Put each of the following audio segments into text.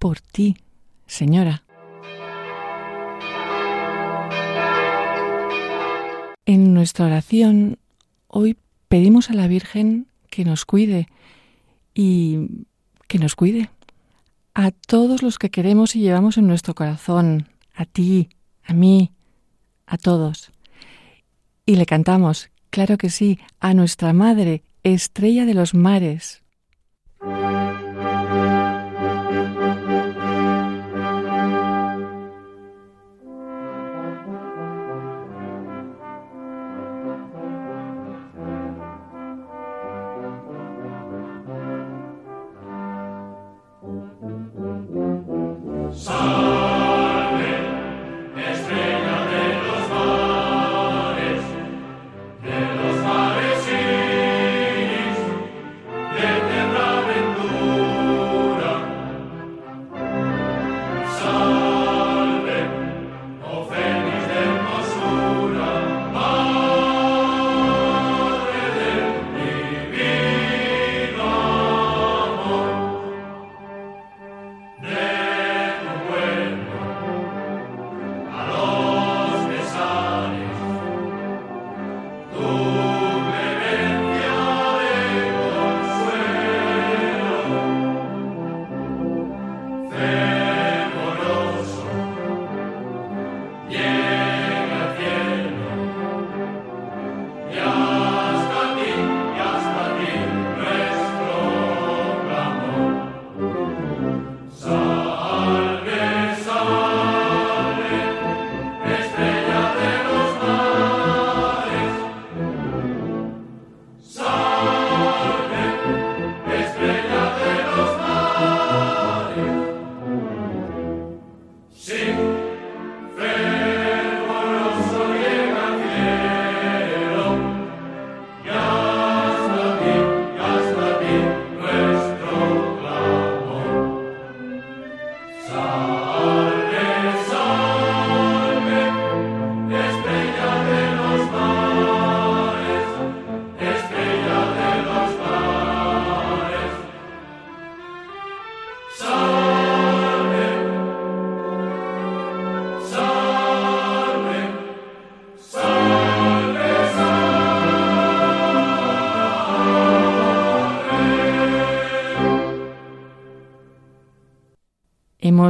por ti, Señora. En nuestra oración hoy pedimos a la Virgen que nos cuide y que nos cuide a todos los que queremos y llevamos en nuestro corazón, a ti, a mí, a todos. Y le cantamos, claro que sí, a nuestra Madre, estrella de los mares,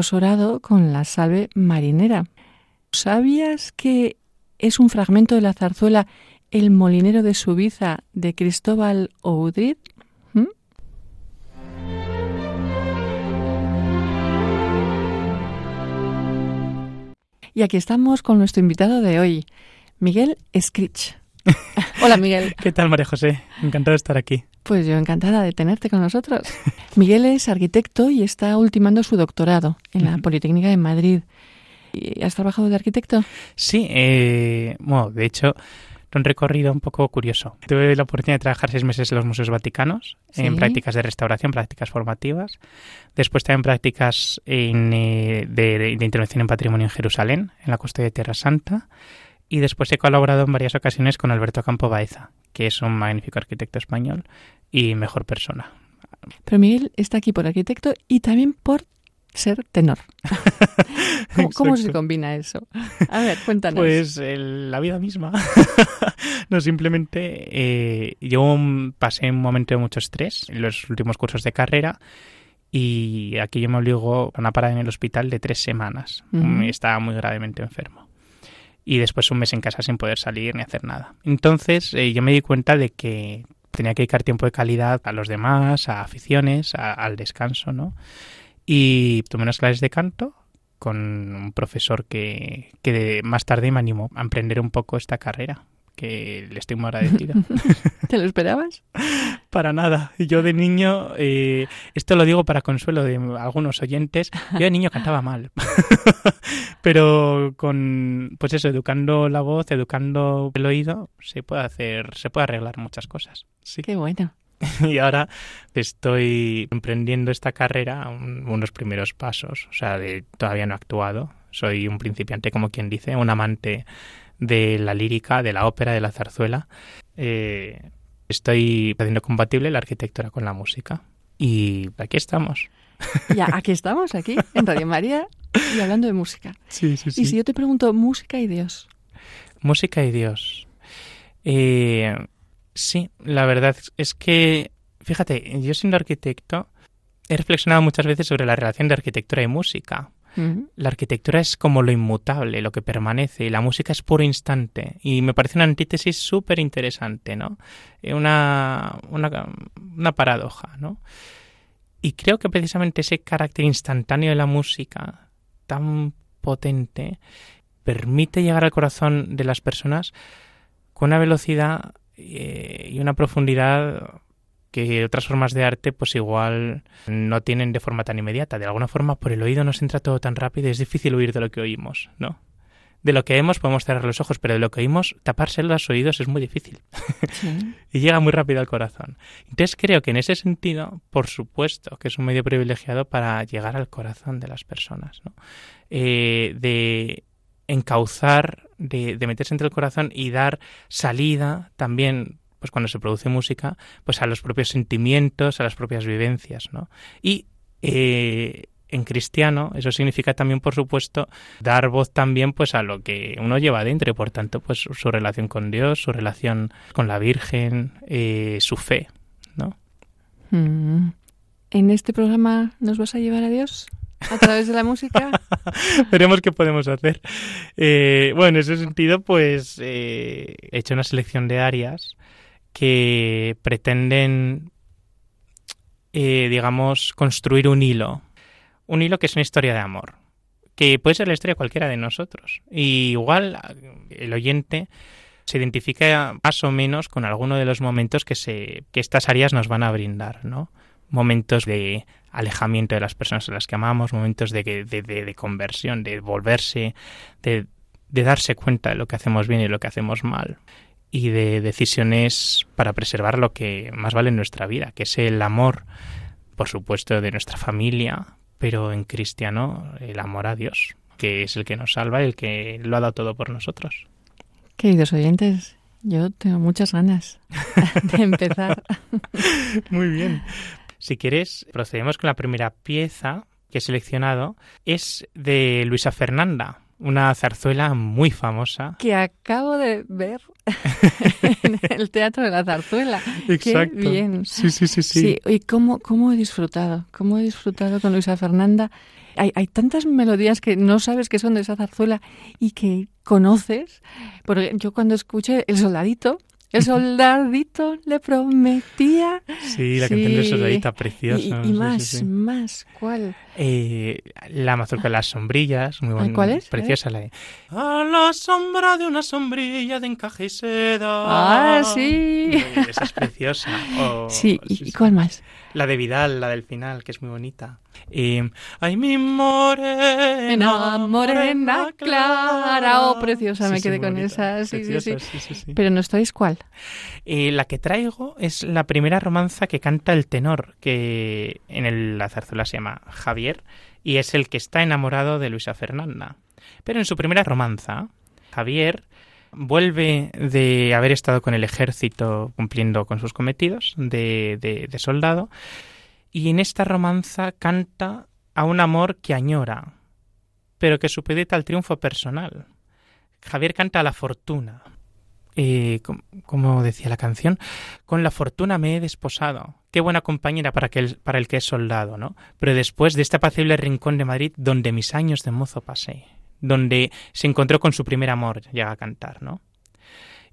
Hemos orado con la salve marinera. ¿Sabías que es un fragmento de la zarzuela El molinero de Subiza de Cristóbal Oudrid? ¿Mm? Y aquí estamos con nuestro invitado de hoy, Miguel Scritch. Hola Miguel. ¿Qué tal María José? Encantado de estar aquí. Pues yo encantada de tenerte con nosotros. Miguel es arquitecto y está ultimando su doctorado en la Politécnica de Madrid. ¿Has trabajado de arquitecto? Sí, eh, bueno, de hecho, un recorrido un poco curioso. Tuve la oportunidad de trabajar seis meses en los museos vaticanos, en prácticas de restauración, prácticas formativas. Después también prácticas eh, de, de, intervención en patrimonio en Jerusalén, en la costa de Tierra Santa. Y después he colaborado en varias ocasiones con Alberto Campo Baeza, que es un magnífico arquitecto español y mejor persona. Pero Miguel está aquí por arquitecto y también por ser tenor. ¿Cómo, se combina eso? A ver, cuéntanos. Pues la vida misma. no, simplemente eh, yo pasé un momento de mucho estrés en los últimos cursos de carrera y aquí yo me obligo a una parada en el hospital de tres semanas. Estaba muy gravemente enfermo y después un mes en casa sin poder salir ni hacer nada. Entonces eh, yo me di cuenta de que tenía que dedicar tiempo de calidad a los demás, a aficiones, al descanso, ¿no? Y tomé unas clases de canto con un profesor que, que más tarde me animó a emprender un poco esta carrera que le estoy muy agradecido. ¿Te lo esperabas? Para nada. Yo de niño, eh, esto lo digo para consuelo de algunos oyentes, yo de niño cantaba mal. Pero con, pues eso, educando la voz, educando el oído, se puede hacer, se puede arreglar muchas cosas. Sí. Qué bueno. y ahora estoy emprendiendo esta carrera, unos primeros pasos, o sea, de, todavía no he actuado, soy un principiante, como quien dice, un amante de la lírica, de la ópera, de la zarzuela. Eh, estoy haciendo compatible la arquitectura con la música. Y aquí estamos. Ya, aquí estamos, aquí, en Radio María, y hablando de música. Sí, sí, sí. Y si yo te pregunto, música y Dios. Música y Dios. Eh, sí, la verdad es que, fíjate, yo siendo arquitecto, he reflexionado muchas veces sobre la relación de arquitectura y música. La arquitectura es como lo inmutable, lo que permanece, y la música es puro instante. Y me parece una antítesis súper interesante, ¿no? Eh, una, una, una paradoja, ¿no? Y creo que precisamente ese carácter instantáneo de la música, tan potente, permite llegar al corazón de las personas con una velocidad eh, y una profundidad que otras formas de arte pues igual no tienen de forma tan inmediata. De alguna forma por el oído nos entra todo tan rápido y es difícil huir de lo que oímos, ¿no? De lo que vemos podemos cerrar los ojos, pero de lo que oímos taparse los oídos es muy difícil. y llega muy rápido al corazón. Entonces creo que en ese sentido, por supuesto, que es un medio privilegiado para llegar al corazón de las personas, ¿no? Eh, de encauzar, de, de meterse entre el corazón y dar salida también pues cuando se produce música, pues a los propios sentimientos, a las propias vivencias, ¿no? Y eh, en cristiano eso significa también, por supuesto, dar voz también pues a lo que uno lleva dentro y por tanto pues su relación con Dios, su relación con la Virgen, eh, su fe, ¿no? Mm. ¿En este programa nos vas a llevar a Dios? a través de la música. Veremos qué podemos hacer. Eh, bueno, en ese sentido, pues he hecho una selección de áreas que pretenden, eh, digamos, construir un hilo. Un hilo que es una historia de amor, que puede ser la historia de cualquiera de nosotros. Y igual el oyente se identifica más o menos con alguno de los momentos que, se, que estas áreas nos van a brindar, ¿no? Momentos de alejamiento de las personas a las que amamos, momentos de, de, de conversión, de volverse, de, de darse cuenta de lo que hacemos bien y lo que hacemos mal y de decisiones para preservar lo que más vale en nuestra vida, que es el amor, por supuesto, de nuestra familia, pero en cristiano el amor a Dios, que es el que nos salva y el que lo ha dado todo por nosotros. Queridos oyentes, yo tengo muchas ganas de empezar. Muy bien. Si quieres, procedemos con la primera pieza que he seleccionado. Es de Luisa Fernanda, una zarzuela muy famosa. Que acabo de ver en el Teatro de la Zarzuela. Exacto. Qué bien. Sí, sí, sí, sí. sí y cómo, cómo he disfrutado, cómo he disfrutado con Luisa Fernanda. Hay, hay tantas melodías que no sabes que son de esa zarzuela y que conoces. Porque yo cuando escuché El Soldadito, el soldadito le prometía. Sí, la canción del soldadita preciosa. Y, más, más, ¿cuál? Eh, la mazurca de las sombrillas, muy buena. ¿Cuál es? Preciosa la de. A la sombra de una sombrilla de encaje y seda. Ah, sí. Esa es preciosa. Oh, sí, ¿y cuál más? La de Vidal, la del final, que es muy bonita. Y, ay, mi morena, morena clara. Oh, preciosa, me quedé con esa. Sí, sí, sí, Pero no estáis cuál. Eh, la que traigo es la primera romanza que canta el tenor, que en el, la zarzuela se llama Javier, y es el que está enamorado de Luisa Fernanda. Pero en su primera romanza, Javier vuelve de haber estado con el ejército cumpliendo con sus cometidos de, de, soldado y en esta romanza canta a un amor que añora, pero que supedita al triunfo personal. Javier canta a la fortuna. Eh, como decía la canción, con la fortuna me he desposado. Qué buena compañera para, que para el que es soldado, ¿no? Pero después de este apacible rincón de Madrid donde mis años de mozo pasé donde se encontró con su primer amor, llega a cantar, ¿no?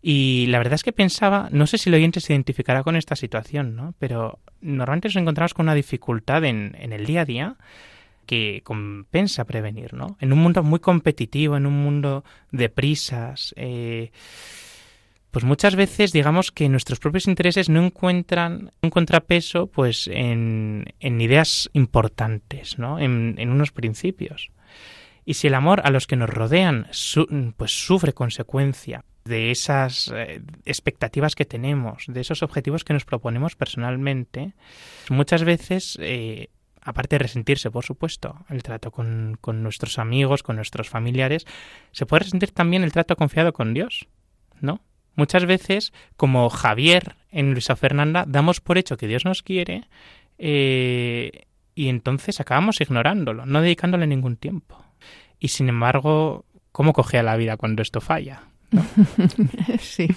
Y la verdad es que pensaba, no sé si el oyente se identificará con esta situación, ¿no? Pero normalmente nos encontramos con una dificultad en, en el día a día que compensa prevenir, ¿no? En un mundo muy competitivo, en un mundo de prisas, eh, pues muchas veces digamos que nuestros propios intereses no encuentran un contrapeso pues en, en ideas importantes, ¿no? En, en, unos principios. Y si el amor a los que nos rodean pues sufre consecuencia de esas eh, expectativas que tenemos, de esos objetivos que nos proponemos personalmente, muchas veces eh, aparte de resentirse, por supuesto, el trato con, con, nuestros amigos, con nuestros familiares, se puede resentir también el trato confiado con Dios, ¿no? Muchas veces, como Javier en Luisa Fernanda, damos por hecho que Dios nos quiere eh, y entonces acabamos ignorándolo, no dedicándole ningún tiempo. Y sin embargo, ¿cómo cogea la vida cuando esto falla? sí.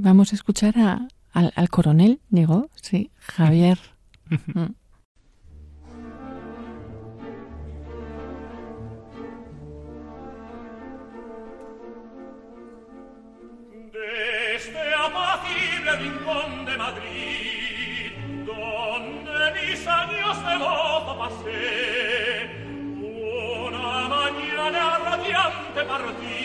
Vamos a escuchar a, al, al, coronel, llegó, sí, Javier. Mm. rincón de Madrid, donde mis años de mozo pasé, una mañana radiante partí,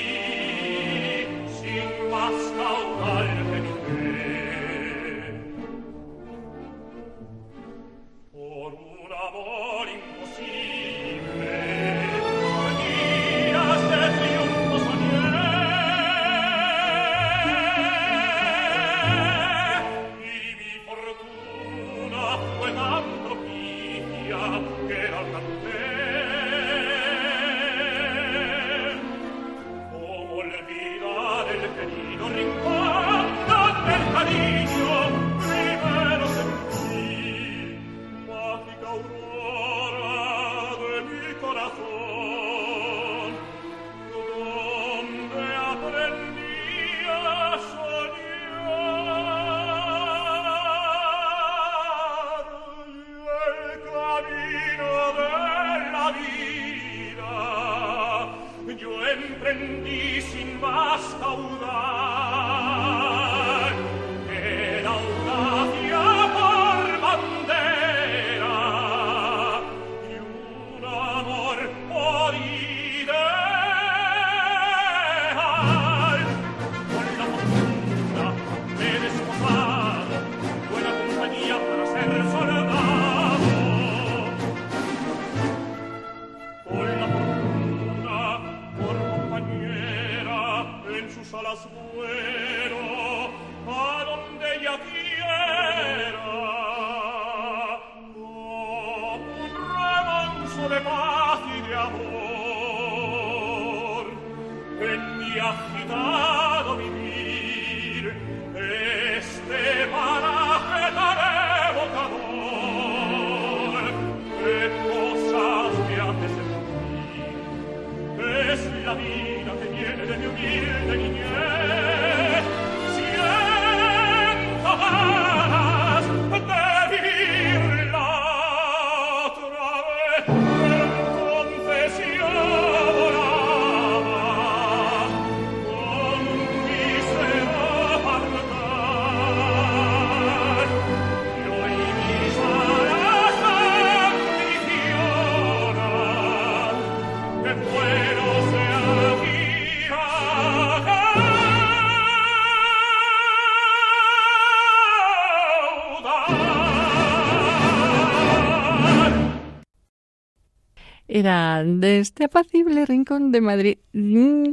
Era de este apacible rincón de Madrid,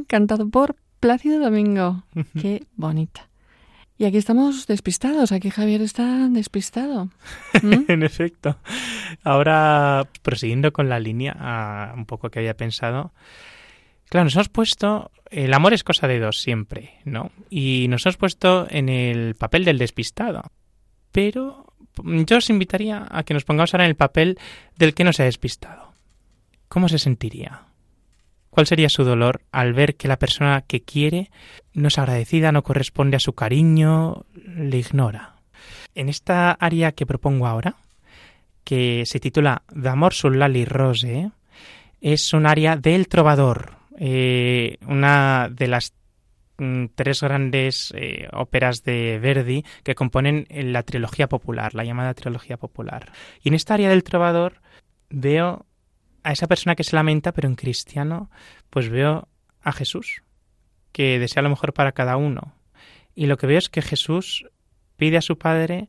cantado por Plácido Domingo. Qué bonita. Y aquí estamos despistados, aquí Javier está despistado. ¿Mm? en efecto. Ahora, prosiguiendo con la línea, ah, un poco que había pensado. Claro, nos hemos puesto. El amor es cosa de dos siempre, ¿no? Y nos hemos puesto en el papel del despistado. Pero yo os invitaría a que nos pongamos ahora en el papel del que no se ha despistado. ¿Cómo se sentiría? ¿Cuál sería su dolor al ver que la persona que quiere no es agradecida, no corresponde a su cariño, le ignora? En esta área que propongo ahora, que se titula D'amor sul lali rose, es un área del trovador, eh, una de las mm, tres grandes eh, óperas de Verdi que componen la trilogía popular, la llamada trilogía popular. Y en esta área del trovador veo a esa persona que se lamenta, pero en cristiano, pues veo a Jesús, que desea lo mejor para cada uno. Y lo que veo es que Jesús pide a su Padre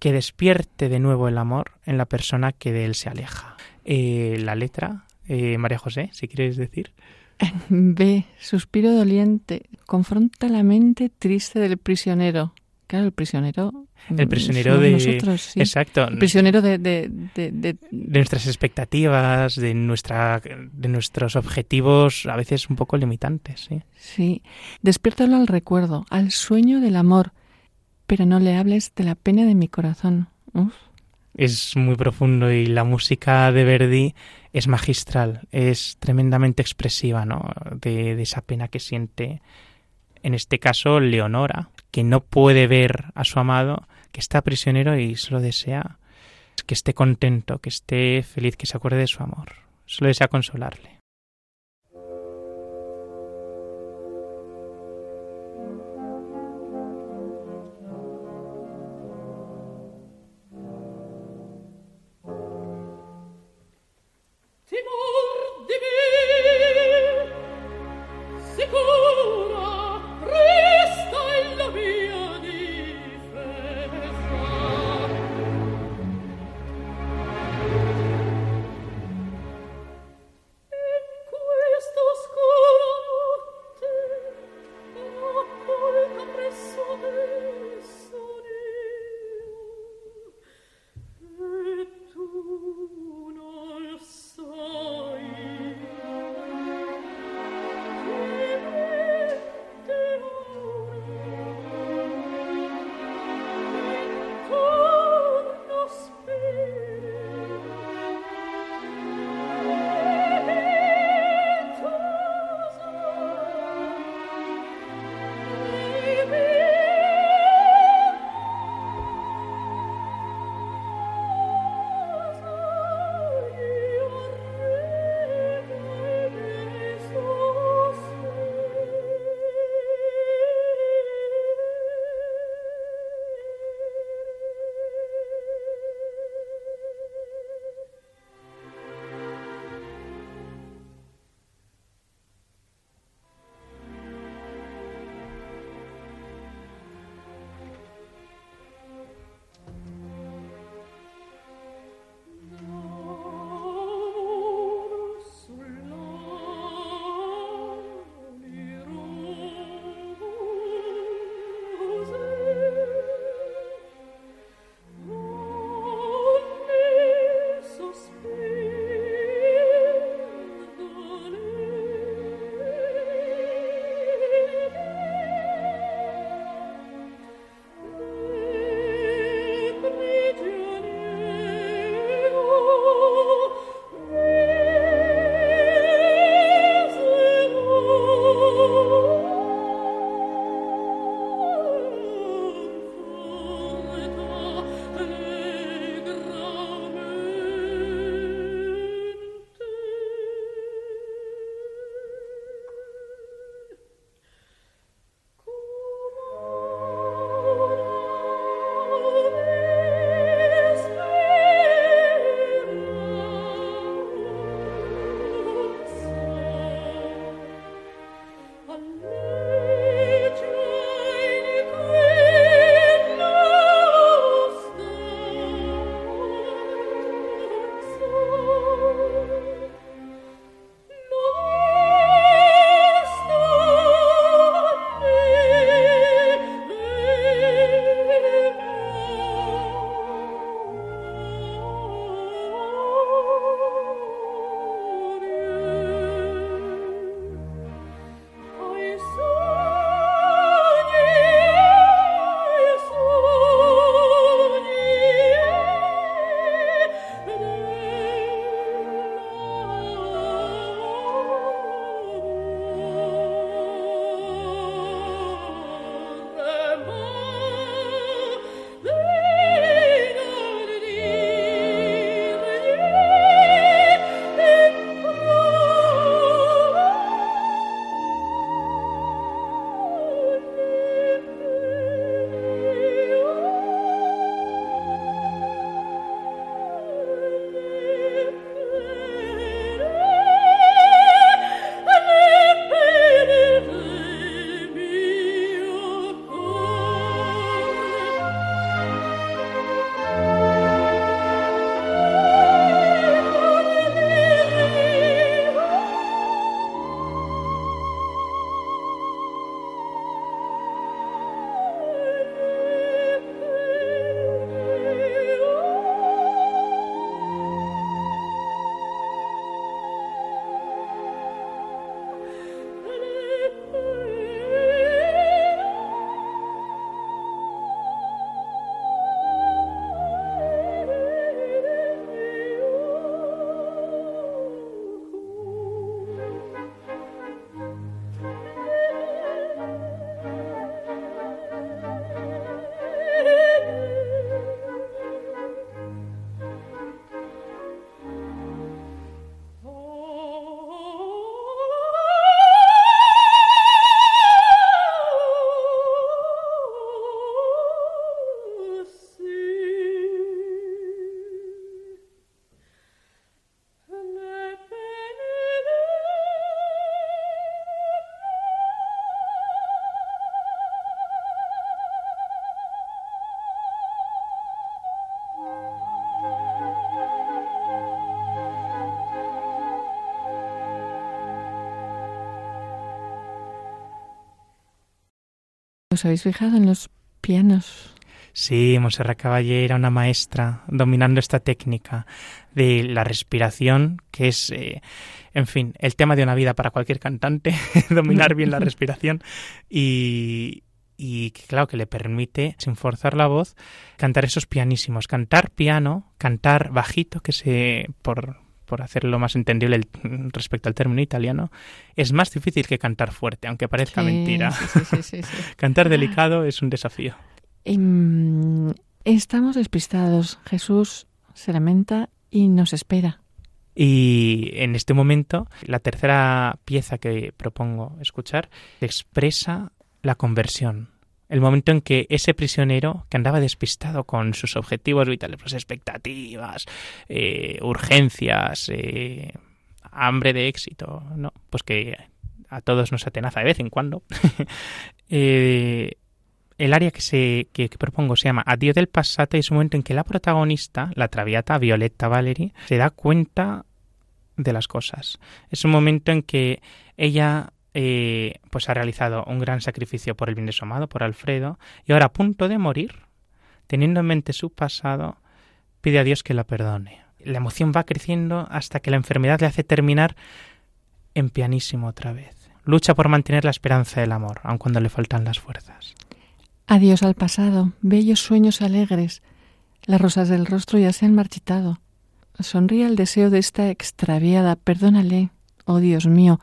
que despierte de nuevo el amor en la persona que de él se aleja. Eh, la letra, eh, María José, si quieres decir. B. Suspiro doliente. Confronta la mente triste del prisionero. Claro, el prisionero. El prisionero somos de. Nosotros, sí. Exacto. El prisionero de, de, de, de- de nuestras expectativas, de nuestra, de nuestros objetivos, a veces un poco limitantes, ¿sí? Sí. Despiértalo al recuerdo, al sueño del amor. Pero no le hables de la pena de mi corazón. Uf. Es muy profundo y la música de Verdi es magistral, es tremendamente expresiva, ¿no? De esa pena que siente, en este caso, Leonora, que no puede ver a su amado, que está prisionero y solo desea que esté contento, que esté feliz, que se acuerde de su amor. Solo desea consolarle. ¿Os habéis fijado en los pianos? Sí, Monserrat Caballé era una maestra dominando esta técnica de la respiración, que es, eh, en fin, el tema de una vida para cualquier cantante, dominar bien la respiración y, y claro que le permite, sin forzar la voz, cantar esos pianísimos, cantar piano, cantar bajito, que se, por, por hacerlo más entendible el- respecto al término italiano, es más difícil que cantar fuerte, aunque parezca Sí, mentira. sí, sí. Cantar delicado es un desafío. Em, estamos despistados. Jesús se lamenta y nos espera. Y en este momento, la tercera pieza que propongo escuchar expresa la conversión. El momento en que ese prisionero que andaba despistado con sus objetivos vitales, pues expectativas, eh, urgencias, eh, hambre de éxito, ¿no? Pues que a todos nos atenaza de vez en cuando. Eh, el área que, se, que, propongo se llama Adiós del passato y es un momento en que la protagonista, la traviata Violetta Valery, se da cuenta de las cosas. Es un momento en que ella eh, pues ha realizado un gran sacrificio por el bien de su amado, por Alfredo, y ahora a punto de morir, teniendo en mente su pasado, pide a Dios que la perdone. La emoción va creciendo hasta que la enfermedad le hace terminar en pianísimo otra vez. Lucha por mantener la esperanza del amor, aun cuando le faltan las fuerzas. Adiós al pasado, bellos sueños alegres. Las rosas del rostro ya se han marchitado. Sonríe al deseo de esta extraviada. Perdónale. Oh Dios mío,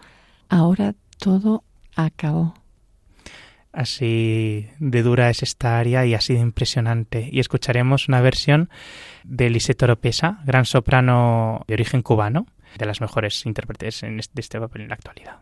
ahora todo acabó. Así de dura es esta área y así de impresionante. Y escucharemos una versión de Lisette Oropesa, gran soprano de origen cubano, de las mejores intérpretes en de este papel en la actualidad.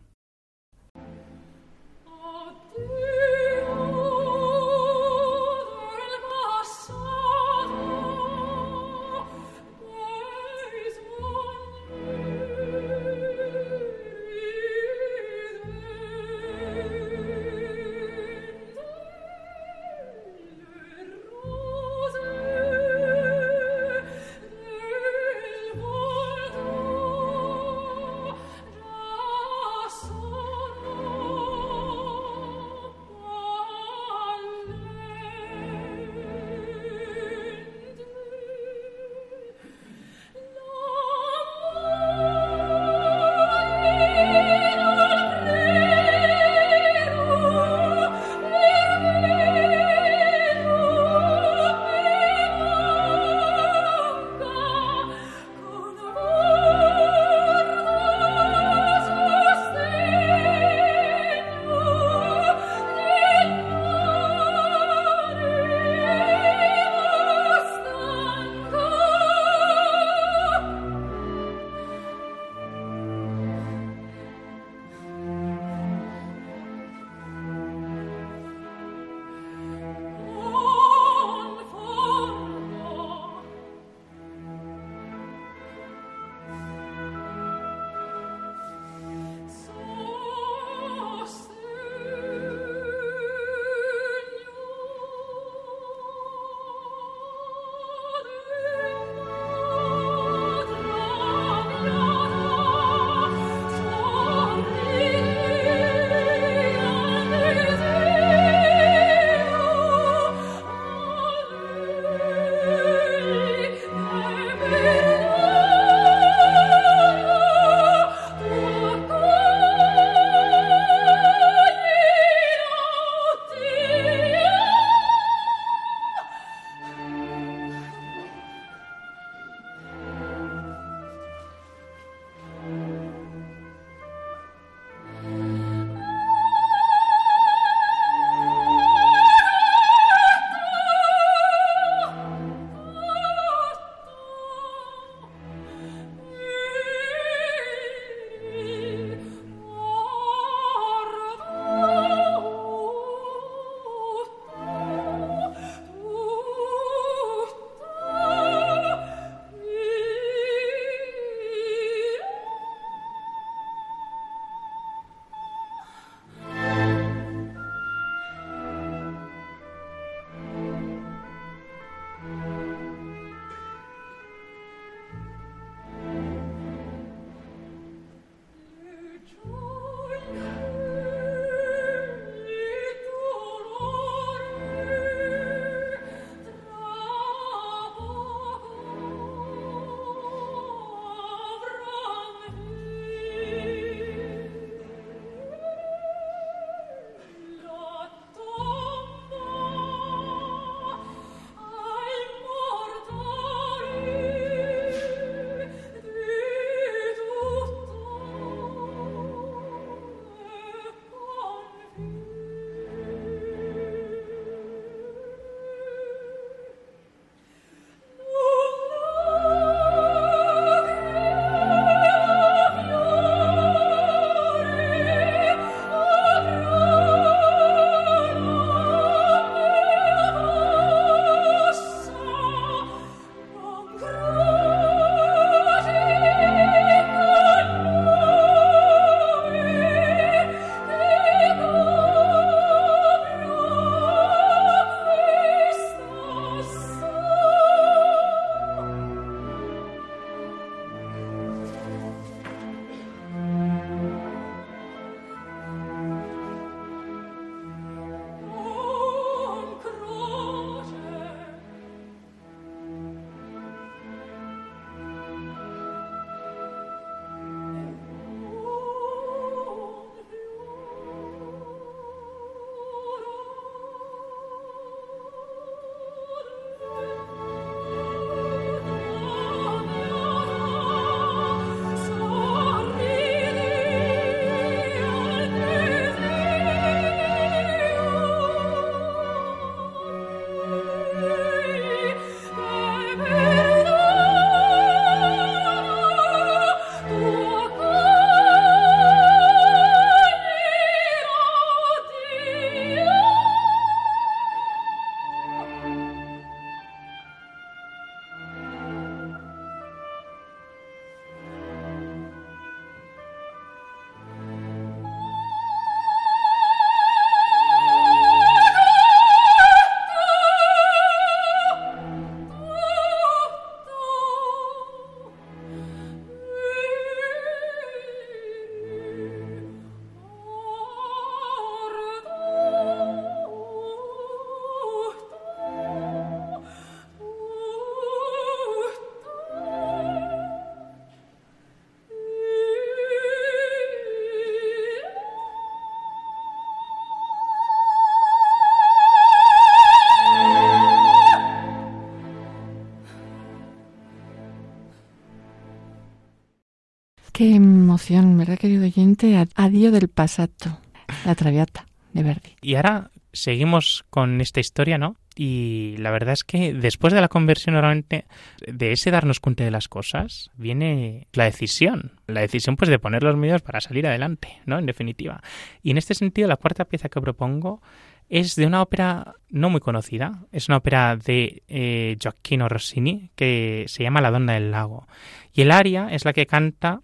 Del pasato, la traviata de Verdi. Y ahora seguimos con esta historia, ¿no? Y la verdad es que después de la conversión, normalmente, de ese darnos cuenta de las cosas, viene la decisión. La decisión, pues, de poner los medios para salir adelante, ¿no? En definitiva. Y en este sentido, la cuarta pieza que propongo es de una ópera no muy conocida. Es una ópera de eh, Gioacchino Rossini que se llama La Donna del Lago. Y el aria es la que canta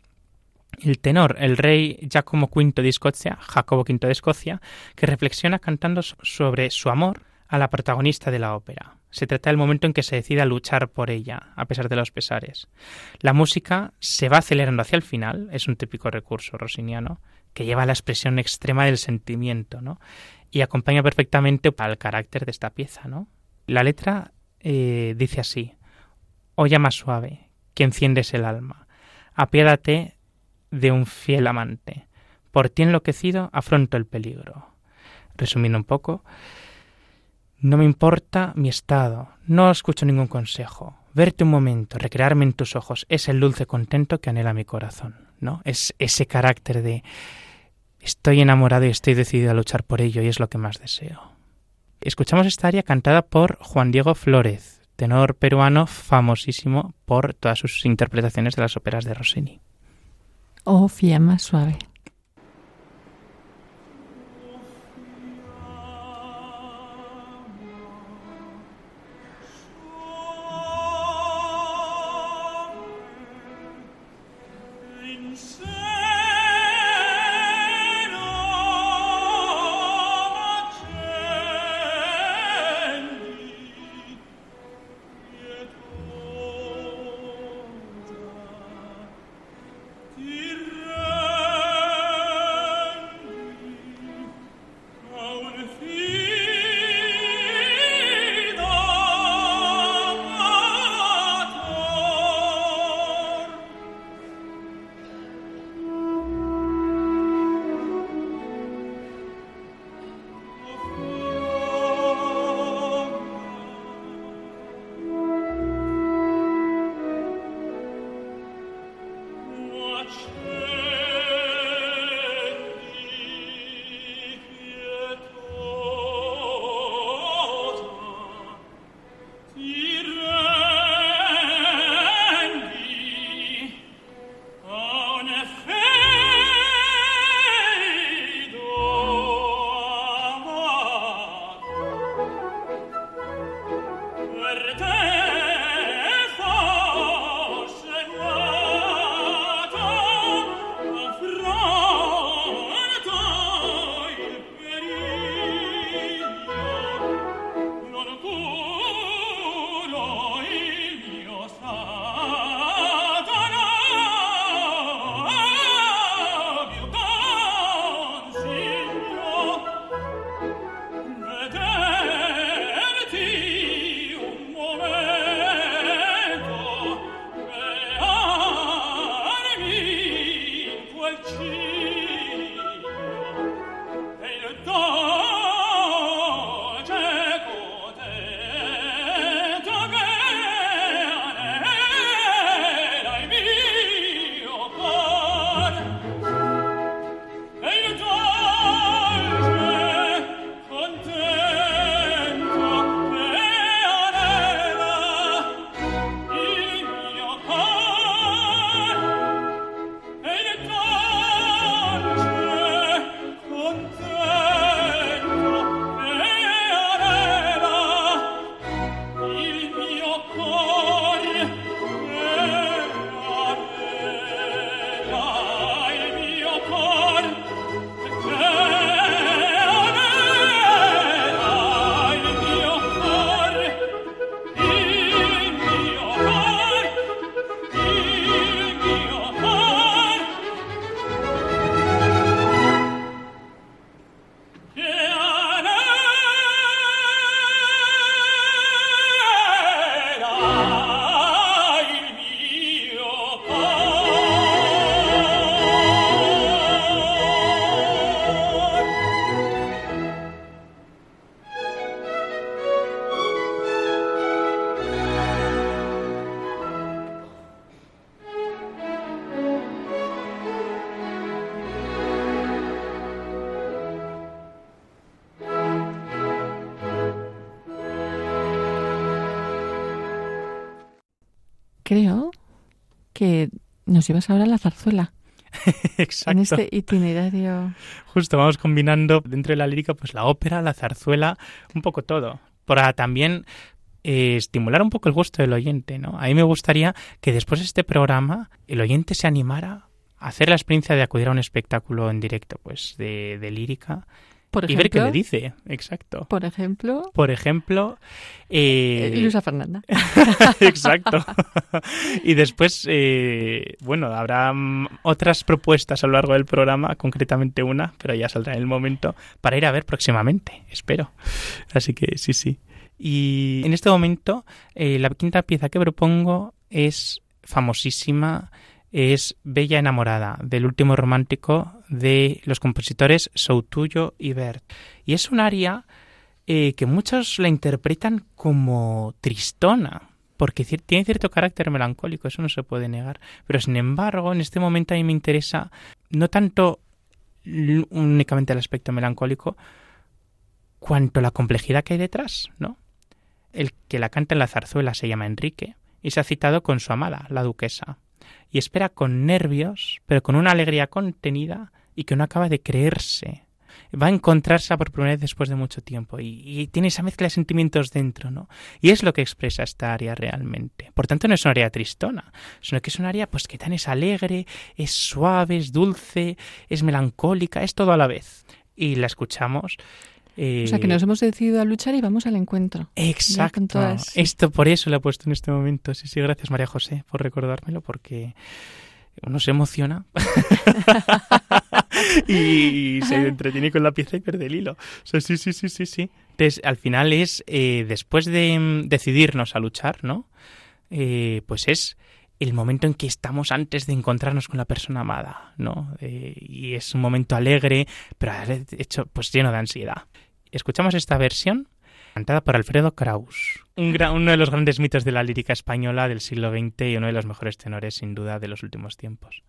el tenor, el rey Giacomo V de Escocia, Jacobo V de Escocia, que reflexiona cantando sobre su amor a la protagonista de la ópera. Se trata del momento en que se decide a luchar por ella, a pesar de los pesares. La música se va acelerando hacia el final, es un típico recurso rossiniano, que lleva a la expresión extrema del sentimiento, ¿no? Y acompaña perfectamente al carácter de esta pieza, ¿no? La letra eh, dice así: Oh llama suave, que enciendes el alma, apiádate de un fiel amante. Por ti enloquecido afronto el peligro. Resumiendo un poco, no me importa mi estado, no escucho ningún consejo. Verte un momento, recrearme en tus ojos, es el dulce contento que anhela mi corazón, ¿no? Es ese carácter de estoy enamorado y estoy decidido a luchar por ello y es lo que más deseo. Escuchamos esta aria cantada por Juan Diego Flórez, tenor peruano famosísimo por todas sus interpretaciones de las óperas de Rossini. Oh, fiamma suave. Que nos llevas ahora a la zarzuela. Exacto. En este itinerario. Justo vamos combinando dentro de la lírica pues la ópera, la zarzuela, un poco todo. Para también eh, estimular un poco el gusto del oyente, ¿no? A mí me gustaría que después de este programa el oyente se animara a hacer la experiencia de acudir a un espectáculo en directo, pues de, de lírica Por y ver qué le dice. Exacto. por ejemplo, Por ejemplo, eh, eh, Luisa Fernanda. Exacto. y después, eh, bueno, habrá mm, otras propuestas a lo largo del programa, concretamente una, pero ya saldrá en el momento, para ir a ver próximamente, espero. Así que sí, sí. Y en este momento, eh, la quinta pieza que propongo es famosísima, es Bella enamorada, del último romántico de los compositores Soutullo y Bert. Y es un aria eh, que muchos la interpretan como tristona, porque tiene cierto carácter melancólico, eso no se puede negar. Pero sin embargo, en este momento a mí me interesa no tanto únicamente el aspecto melancólico, cuanto la complejidad que hay detrás, ¿no? El que la canta en la zarzuela se llama Enrique y se ha citado con su amada, la duquesa, y espera con nervios, pero con una alegría contenida y que no acaba de creerse va a encontrarse por primera vez después de mucho tiempo y, tiene esa mezcla de sentimientos dentro, ¿no? Y es lo que expresa esta área realmente. Por tanto, no es una área tristona, sino que es una área pues que tan es alegre, es suave, es dulce, es melancólica, es todo a la vez. Y la escuchamos. Eh, O sea, que nos hemos decidido a luchar y vamos al encuentro. Exacto. todas- Esto por eso lo he puesto en este momento. Sí, sí, gracias María José por recordármelo porque uno se emociona y se entretiene con la pieza y pierde el hilo. O sea, sí, sí, sí, sí, sí. Entonces, al final es, eh, después de mm, decidirnos a luchar, ¿no? Eh, pues es el momento en que estamos antes de encontrarnos con la persona amada, ¿no? Eh, y es un momento alegre, pero a la vez hecho, pues lleno de ansiedad. Escuchamos esta versión cantada por Alfredo Kraus, uno de los grandes mitos de la lírica española del siglo XX y uno de los mejores tenores, sin duda, de los últimos tiempos.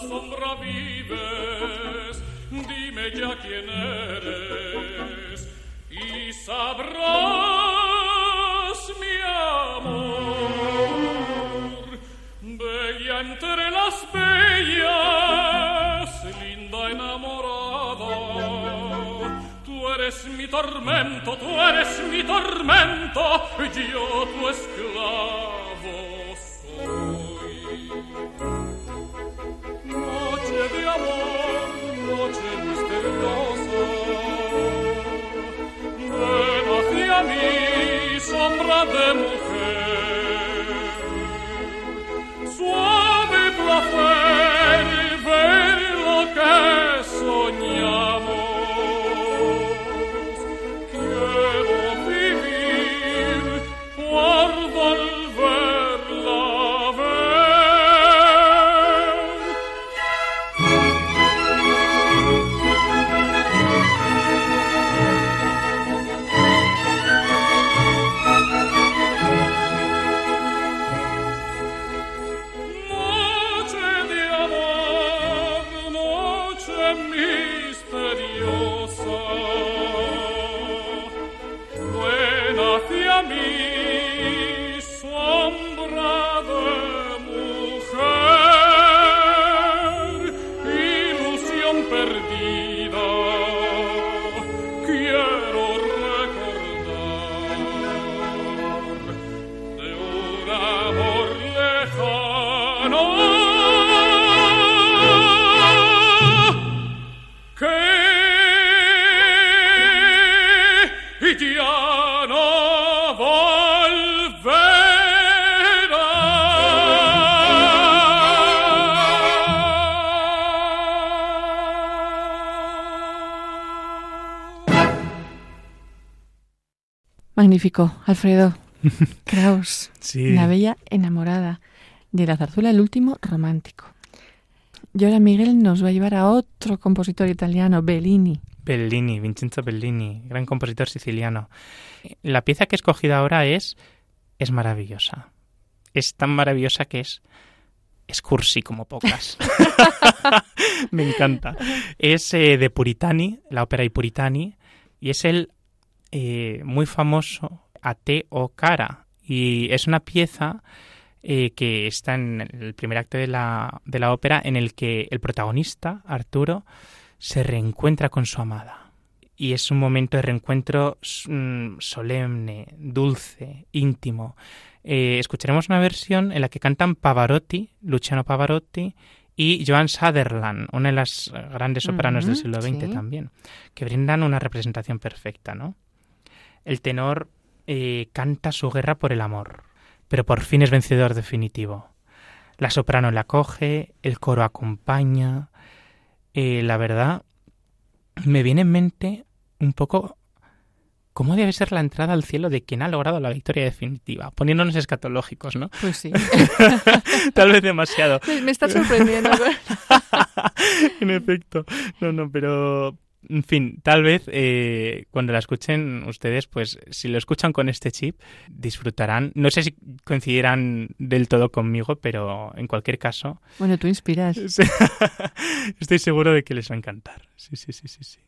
Sombra vives, dime ya quién eres y sabrás mi amor. Bella entre las bellas, linda enamorada, Tú eres mi tormento, tú eres mi tormento, yo tu esclavo Noche de amor, noche misteriosa, ven hacia mí, sombra de mujer, Magnífico, Alfredo. Kraus, Sí. la bella enamorada de la zarzuela El último romántico. Y ahora Miguel nos va a llevar a otro compositor italiano, Bellini. Bellini, Vincenzo Bellini, gran compositor siciliano. La pieza que he escogido ahora es, es maravillosa. Es tan maravillosa que es, es cursi como pocas. Me encanta. Es eh, de Puritani, la ópera I Puritani, y es el eh, muy famoso A te o cara. Y es una pieza eh, que está en el primer acto de la, de la ópera en el que el protagonista, Arturo, se reencuentra con su amada. Y es un momento de reencuentro mm, solemne, dulce, íntimo. Eh, escucharemos una versión en la que cantan Pavarotti, Luciano Pavarotti y Joan Sutherland, una de las grandes sopranos del siglo XX sí. también, que brindan una representación perfecta, ¿no? El tenor eh, canta su guerra por el amor, pero por fin es vencedor definitivo. La soprano la coge, el coro acompaña. Eh, la verdad, me viene en mente un poco cómo debe ser la entrada al cielo de quien ha logrado la victoria definitiva, poniéndonos escatológicos, ¿no? Pues sí. Tal vez demasiado. me, me está sorprendiendo. en efecto. No, no, pero. En fin, tal vez eh, cuando la escuchen ustedes, pues si lo escuchan con este chip, disfrutarán. No sé si coincidirán del todo conmigo, pero en cualquier caso, bueno, tú inspiras. estoy seguro de que les va a encantar. Sí, sí, sí, sí, sí.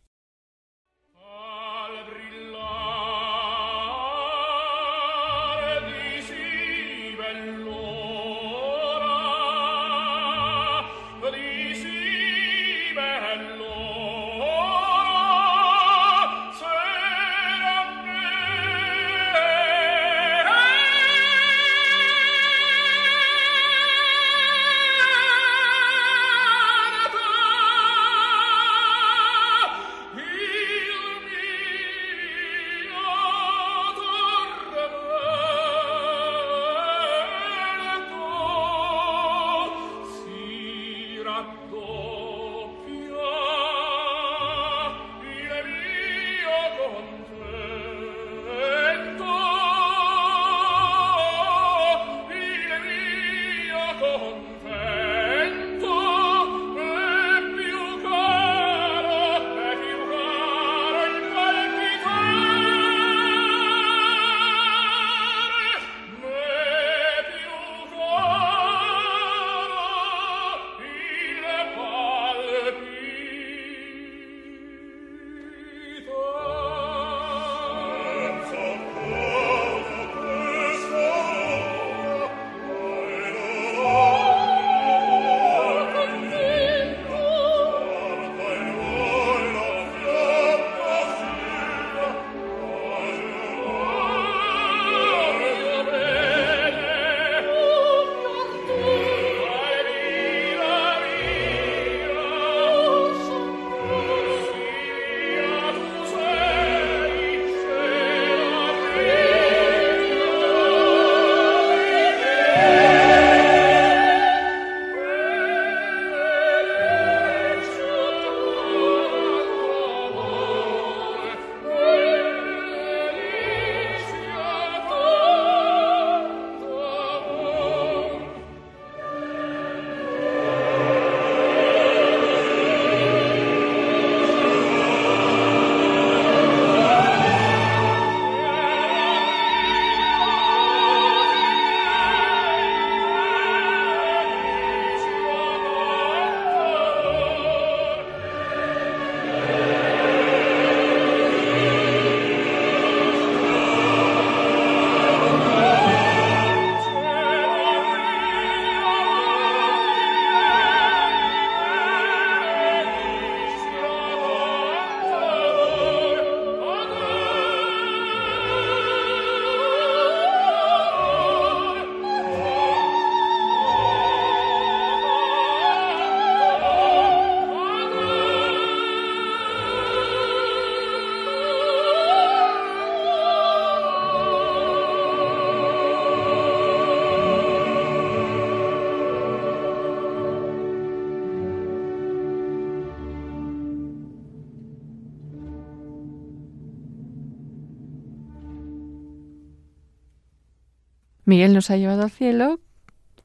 Miguel nos ha llevado al cielo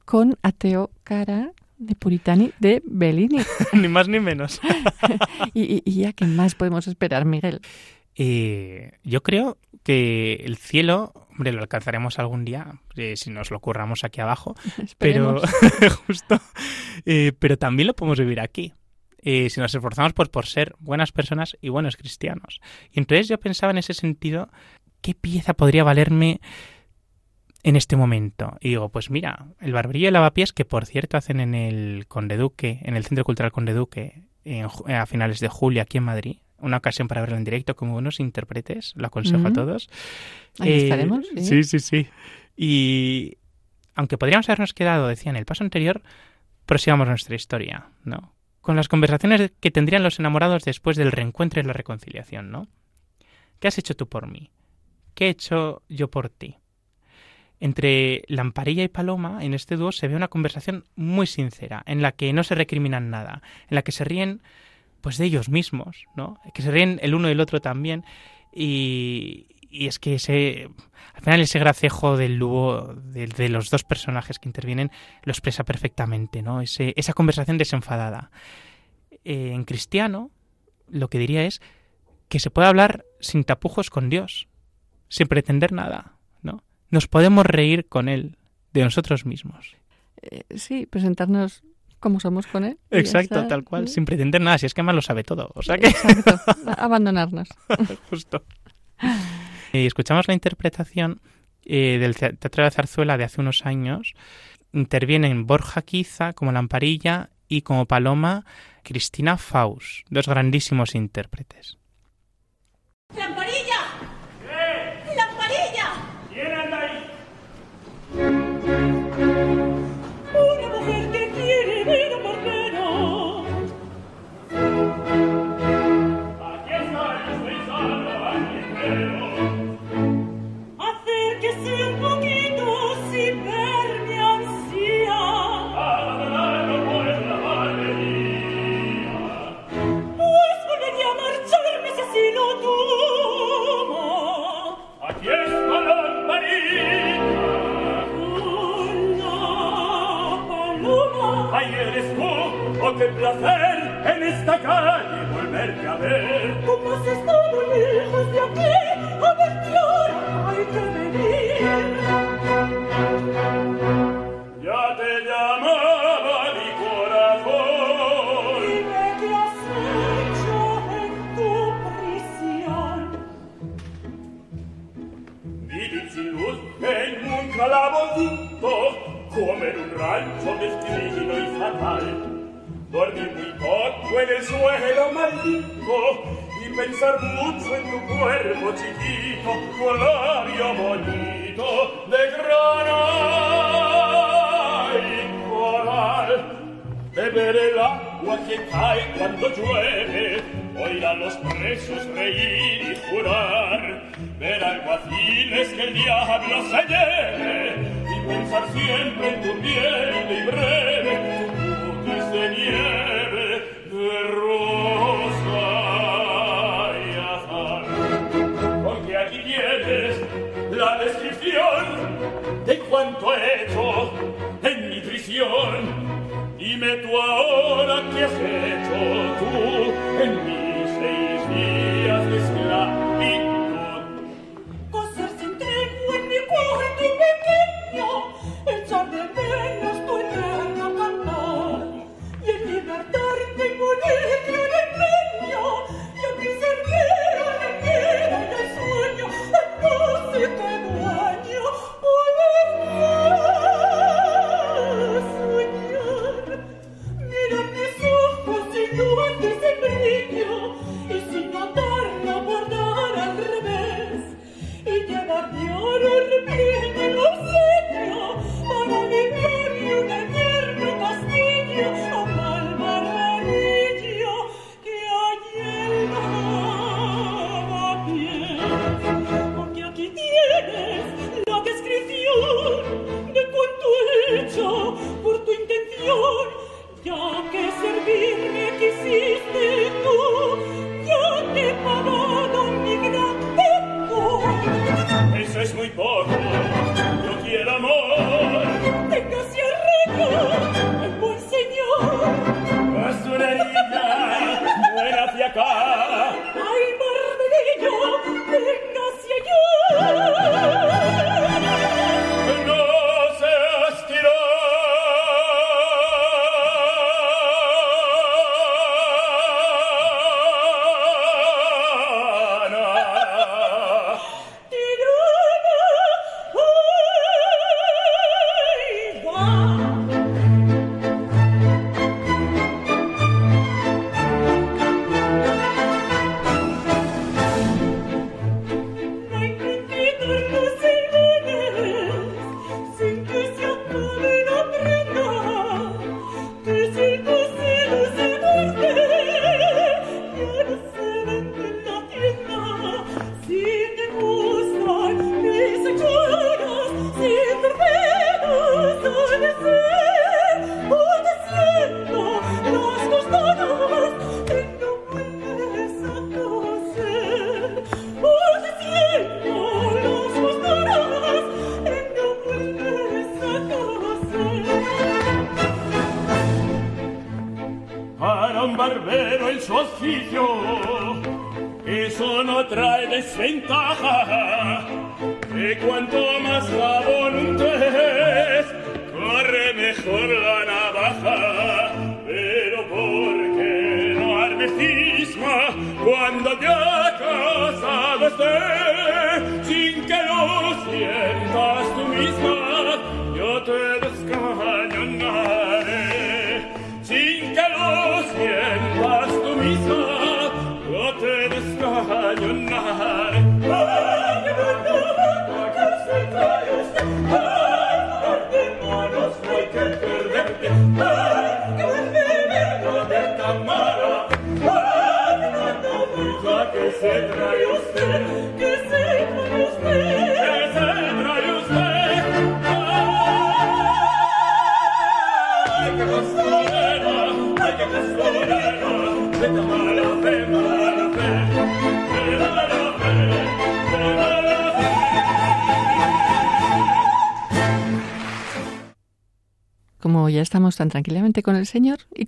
con Ateo Cara de Puritani de Bellini. ni más ni menos. y, y- y ya, ¿qué más podemos esperar, Miguel? Eh, yo creo que el cielo, hombre, lo alcanzaremos algún día, eh, si nos lo curramos aquí abajo, pero justo, eh, pero también lo podemos vivir aquí. eh, si nos esforzamos pues, por ser buenas personas y buenos cristianos. Y entonces yo pensaba en ese sentido, ¿qué pieza podría valerme en este momento? Y digo, pues mira, el barberillo y el lavapiés, que por cierto hacen en el Conde Duque, en el Centro Cultural Conde Duque, en a finales de julio aquí en Madrid, una ocasión para verlo en directo como buenos intérpretes, lo aconsejo a todos. Ahí Eh, estaremos. Sí, sí, sí. Y aunque podríamos habernos quedado, decía en el paso anterior, prosigamos nuestra historia, ¿no? Con las conversaciones que tendrían los enamorados después del reencuentro y la reconciliación, ¿no? ¿Qué has hecho tú por mí? ¿Qué he hecho yo por ti? Entre Lamparilla y Paloma, en este dúo se ve una conversación muy sincera, en la que no se recriminan nada, en la que se ríen pues de ellos mismos, ¿no? Que se ríen el uno y el otro también. Y, y es que ese, al final ese gracejo del dúo, de, los dos personajes que intervienen, lo expresa perfectamente, ¿no? Ese, esa conversación desenfadada. Eh, en cristiano, lo que diría es que se puede hablar sin tapujos con Dios, sin pretender nada. Nos podemos reír con Él, de nosotros mismos. Eh, sí, presentarnos como somos con él. y Exacto, tal cual, Sí. sin pretender nada, si es que más lo sabe todo. O sea que Exacto, abandonarnos. Justo. Eh, escuchamos la interpretación eh, del te- Teatro de la Zarzuela de hace unos años. Intervienen Borja Quiza como Lamparilla y como Paloma Cristina Faust, dos grandísimos intérpretes. ¡Lamparilla! Una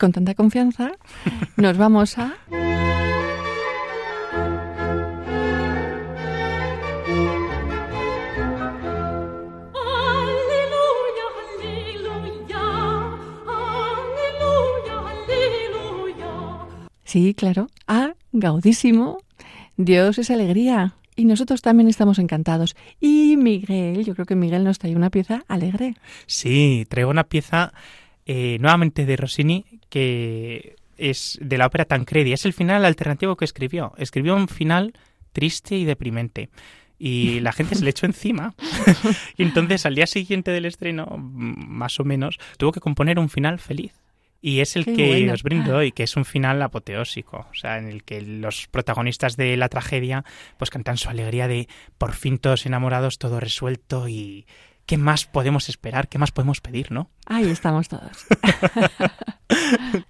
con tanta confianza, nos vamos a... Sí, claro, a Gaudísimo. Dios es alegría. Y nosotros también estamos encantados. Y Miguel, yo creo que Miguel nos trae una pieza alegre. Sí, traigo una pieza eh, nuevamente de Rossini que es de la ópera Tancredi. Es el final alternativo que escribió. Escribió un final triste y deprimente. Y la gente se le echó encima. y entonces al día siguiente del estreno, más o menos, tuvo que componer un final feliz. Y es el Qué que bueno. os brindo hoy, que es un final apoteósico, o sea, en el que los protagonistas de la tragedia pues cantan su alegría de por fin todos enamorados, todo resuelto y ¿qué más podemos esperar? ¿Qué más podemos pedir, no? Ahí estamos todos.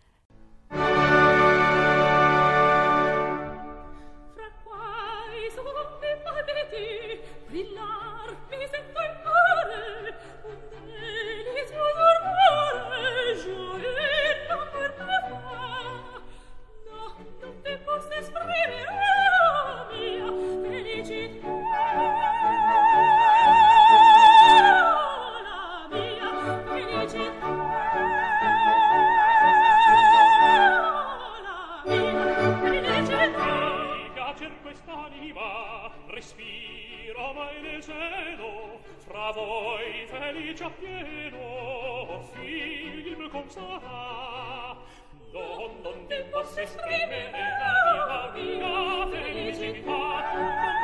felice appieno film com sarà don non tempo s'esprimere la mia felicità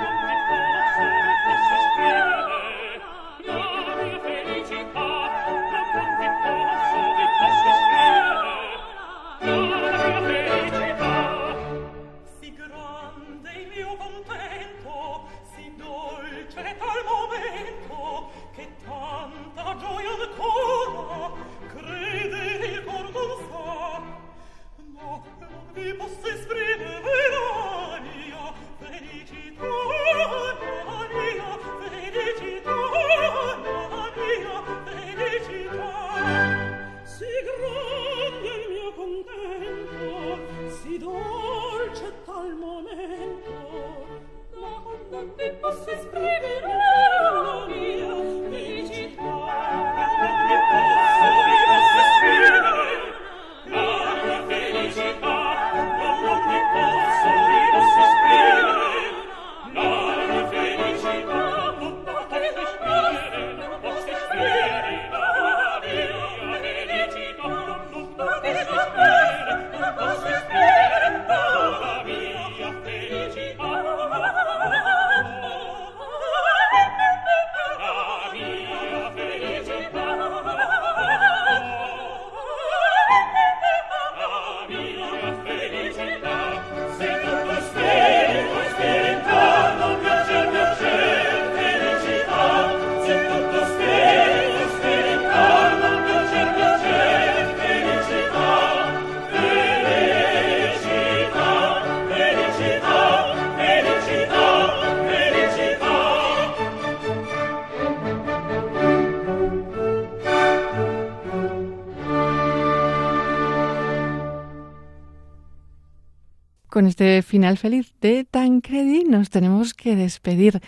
Con este final feliz de Tancredi nos tenemos que despedir.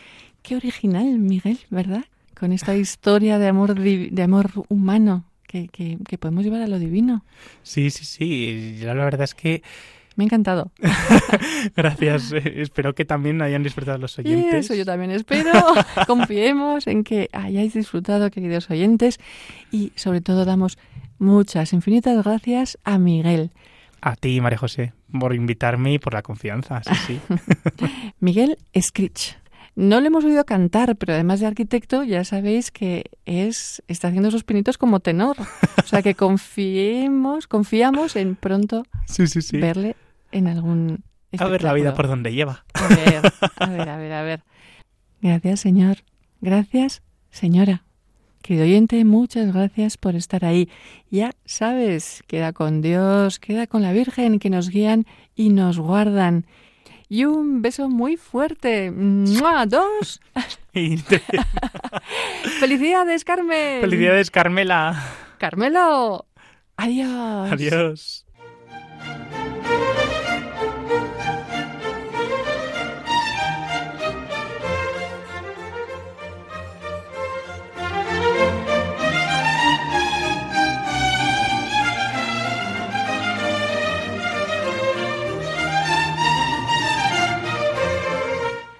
Qué original, Miguel, ¿verdad? Con esta historia de amor, de amor humano que, que, que podemos llevar a lo divino. Sí, sí, sí. Yo la verdad es que Me ha encantado. Gracias. Eh, Espero que también hayan disfrutado los Y oyentes. eso yo también espero. Confiemos en que hayáis disfrutado, queridos oyentes. Y sobre todo damos muchas, infinitas gracias a Miguel. A ti, María José, por invitarme y por la confianza. Sí, sí. Miguel Scritch. No le hemos oído cantar, pero además de arquitecto, ya sabéis que es está haciendo sus pinitos como tenor. O sea que confiemos, confiamos en pronto Sí, sí, sí. verle en algún A ver la vida por donde lleva. A ver, a ver, a ver, a ver. Gracias, señor. Gracias, señora. Querido oyente, muchas gracias por estar ahí. Ya sabes, queda con Dios, queda con la Virgen que nos guían y nos guardan. Y un beso muy fuerte. ¡Mua! Dos. Felicidades, Carmen. Felicidades, Carmela. Carmelo. Adiós. Adiós.